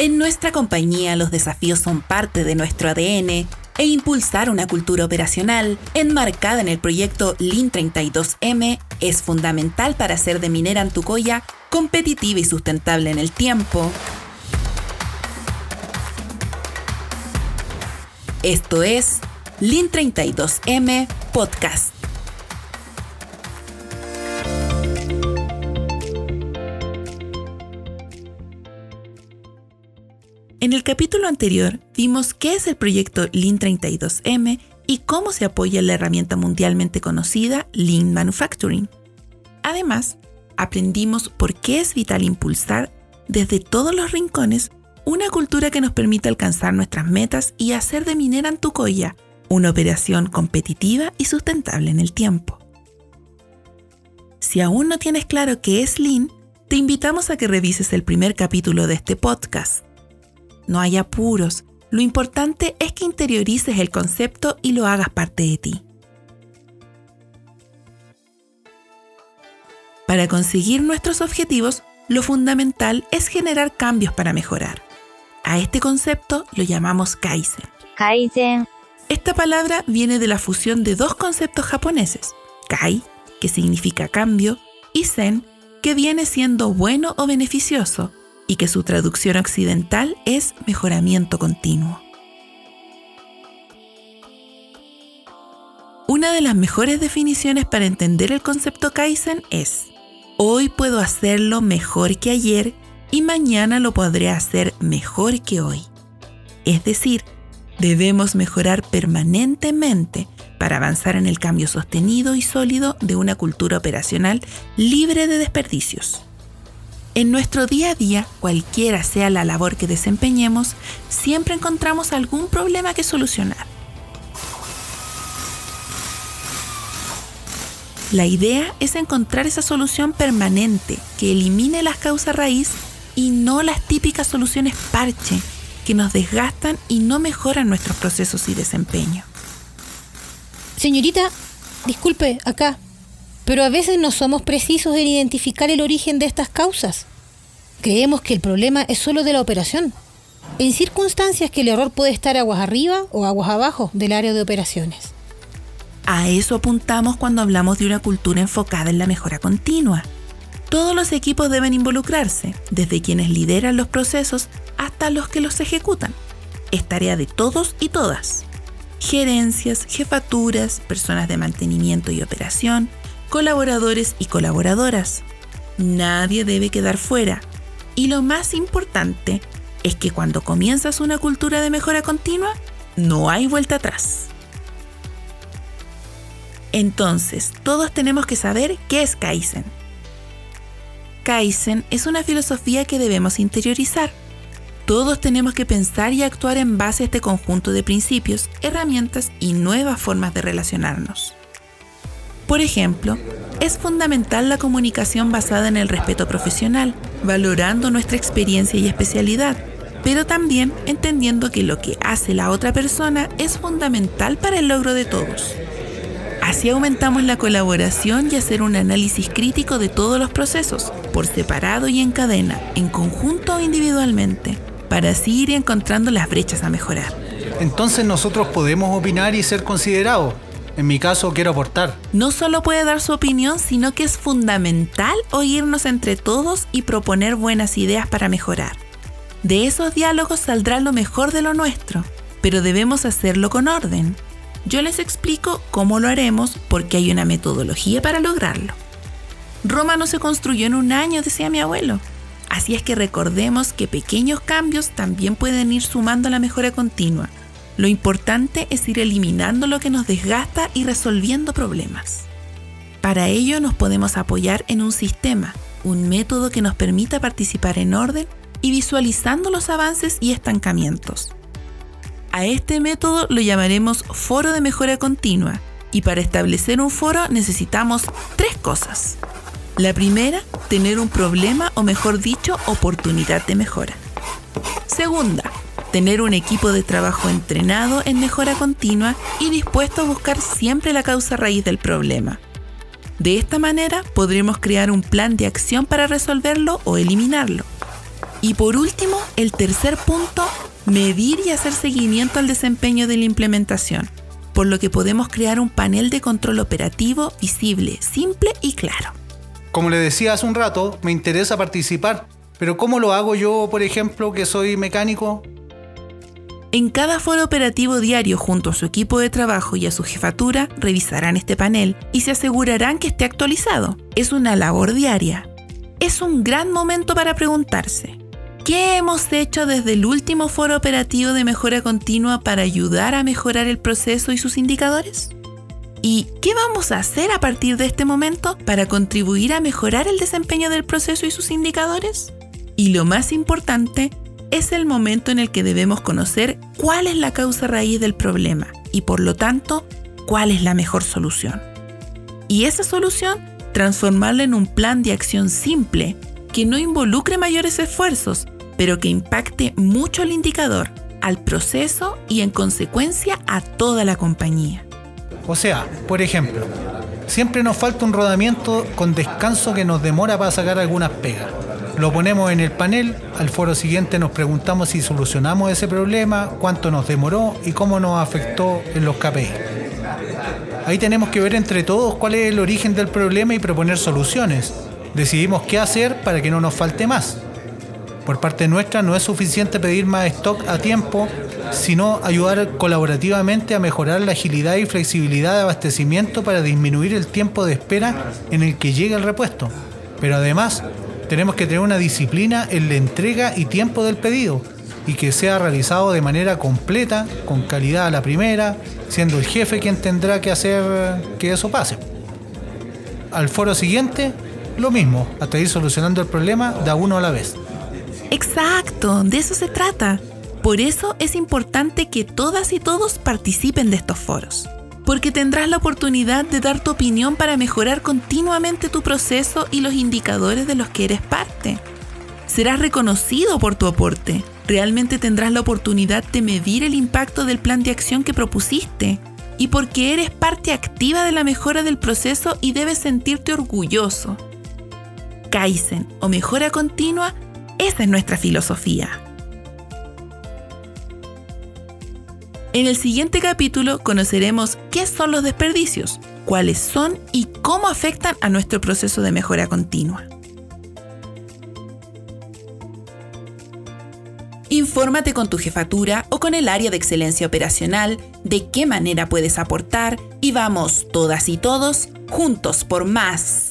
En nuestra compañía los desafíos son parte de nuestro ADN e impulsar una cultura operacional enmarcada en el proyecto Lean 32M es fundamental para hacer de Minera Antucoya competitiva y sustentable en el tiempo. Esto es Lean 32M Podcast. En el capítulo anterior vimos qué es el proyecto Lean 32M y cómo se apoya la herramienta mundialmente conocida Lean Manufacturing. Además, aprendimos por qué es vital impulsar desde todos los rincones una cultura que nos permita alcanzar nuestras metas y hacer de Minera Antucoya una operación competitiva y sustentable en el tiempo. Si aún no tienes claro qué es Lean, te invitamos a que revises el primer capítulo de este podcast no hay apuros. Lo importante es que interiorices el concepto y lo hagas parte de ti. Para conseguir nuestros objetivos, lo fundamental es generar cambios para mejorar. A este concepto lo llamamos Kaizen. Kaizen. Esta palabra viene de la fusión de dos conceptos japoneses, Kai, que significa cambio, y Zen, que viene siendo bueno o beneficioso, y que su traducción occidental es mejoramiento continuo. Una de las mejores definiciones para entender el concepto Kaizen es, hoy puedo hacerlo mejor que ayer y mañana lo podré hacer mejor que hoy. Es decir, debemos mejorar permanentemente para avanzar en el cambio sostenido y sólido de una cultura operacional libre de desperdicios. En nuestro día a día, cualquiera sea la labor que desempeñemos, siempre encontramos algún problema que solucionar. La idea es encontrar esa solución permanente que elimine las causas raíz y no las típicas soluciones parche que nos desgastan y no mejoran nuestros procesos y desempeño. Señorita, disculpe, acá, pero a veces no somos precisos en identificar el origen de estas causas. Creemos que el problema es solo de la operación, en circunstancias que el error puede estar aguas arriba o aguas abajo del área de operaciones. A eso apuntamos cuando hablamos de una cultura enfocada en la mejora continua. Todos los equipos deben involucrarse, desde quienes lideran los procesos hasta los que los ejecutan. Es tarea de todos y todas. Gerencias, jefaturas, personas de mantenimiento y operación, colaboradores y colaboradoras. Nadie debe quedar fuera. Y lo más importante es que cuando comienzas una cultura de mejora continua, no hay vuelta atrás. Entonces, todos tenemos que saber qué es Kaizen. Kaizen es una filosofía que debemos interiorizar. Todos tenemos que pensar y actuar en base a este conjunto de principios, herramientas y nuevas formas de relacionarnos. Por ejemplo, es fundamental la comunicación basada en el respeto profesional, valorando nuestra experiencia y especialidad, pero también entendiendo que lo que hace la otra persona es fundamental para el logro de todos. Así aumentamos la colaboración y hacer un análisis crítico de todos los procesos, por separado y en cadena, en conjunto o individualmente, para así ir encontrando las brechas a mejorar. Entonces nosotros podemos opinar y ser considerados en mi caso quiero aportar. No solo puede dar su opinión, sino que es fundamental oírnos entre todos y proponer buenas ideas para mejorar. De esos diálogos saldrá lo mejor de lo nuestro, pero debemos hacerlo con orden. Yo les explico cómo lo haremos porque hay una metodología para lograrlo. Roma no se construyó en un año, decía mi abuelo. Así es que recordemos que pequeños cambios también pueden ir sumando a la mejora continua lo importante es ir eliminando lo que nos desgasta y resolviendo problemas. Para ello nos podemos apoyar en un sistema, un método que nos permita participar en orden y visualizando los avances y estancamientos. A este método lo llamaremos foro de mejora continua y para establecer un foro necesitamos tres cosas. La primera, tener un problema o mejor dicho, oportunidad de mejora. Segunda, tener un equipo de trabajo entrenado en mejora continua y dispuesto a buscar siempre la causa raíz del problema. De esta manera podremos crear un plan de acción para resolverlo o eliminarlo. Y por último, el tercer punto, medir y hacer seguimiento al desempeño de la implementación, por lo que podemos crear un panel de control operativo visible, simple y claro. Como le decía hace un rato, me interesa participar, pero ¿cómo lo hago yo, por ejemplo, que soy mecánico? En cada foro operativo diario junto a su equipo de trabajo y a su jefatura revisarán este panel y se asegurarán que esté actualizado. Es una labor diaria. Es un gran momento para preguntarse, ¿qué hemos hecho desde el último foro operativo de mejora continua para ayudar a mejorar el proceso y sus indicadores? ¿Y qué vamos a hacer a partir de este momento para contribuir a mejorar el desempeño del proceso y sus indicadores? Y lo más importante, es el momento en el que debemos conocer cuál es la causa raíz del problema y por lo tanto cuál es la mejor solución. Y esa solución, transformarla en un plan de acción simple que no involucre mayores esfuerzos, pero que impacte mucho al indicador, al proceso y en consecuencia a toda la compañía. O sea, por ejemplo, siempre nos falta un rodamiento con descanso que nos demora para sacar algunas pegas lo ponemos en el panel, al foro siguiente nos preguntamos si solucionamos ese problema, cuánto nos demoró y cómo nos afectó en los KPI. Ahí tenemos que ver entre todos cuál es el origen del problema y proponer soluciones. Decidimos qué hacer para que no nos falte más. Por parte nuestra no es suficiente pedir más stock a tiempo, sino ayudar colaborativamente a mejorar la agilidad y flexibilidad de abastecimiento para disminuir el tiempo de espera en el que llega el repuesto. Pero además, tenemos que tener una disciplina en la entrega y tiempo del pedido y que sea realizado de manera completa, con calidad a la primera, siendo el jefe quien tendrá que hacer que eso pase. Al foro siguiente, lo mismo, hasta ir solucionando el problema de a uno a la vez. Exacto, de eso se trata. Por eso es importante que todas y todos participen de estos foros porque tendrás la oportunidad de dar tu opinión para mejorar continuamente tu proceso y los indicadores de los que eres parte. Serás reconocido por tu aporte. Realmente tendrás la oportunidad de medir el impacto del plan de acción que propusiste. Y porque eres parte activa de la mejora del proceso y debes sentirte orgulloso. Kaizen o mejora continua, esa es nuestra filosofía. En el siguiente capítulo conoceremos qué son los desperdicios, cuáles son y cómo afectan a nuestro proceso de mejora continua. Infórmate con tu jefatura o con el área de excelencia operacional de qué manera puedes aportar y vamos todas y todos juntos por más.